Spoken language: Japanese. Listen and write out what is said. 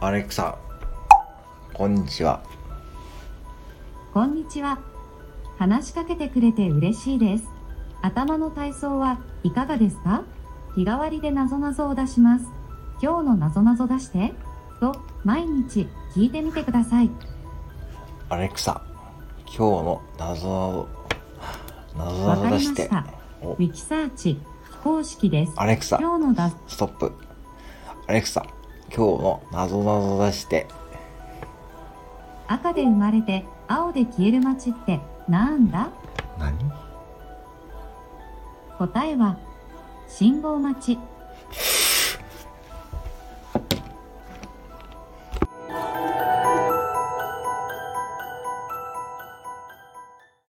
アレクサ、こんにちは。こんにちは。話しかけてくれて嬉しいです。頭の体操はいかがですか？日替わりでなぞなぞを出します。今日のなぞなぞ出して。と、毎日聞いてみてください。アレクサ、今日の謎なぞ、なぞなぞわかりま出し。してウィキサーチ非公式です。アレクサ、今日のだストップ。アレクサ、今日のなぞなぞ出して。赤で生まれて青で消える街ってなんだ？何？答えは信号待ち。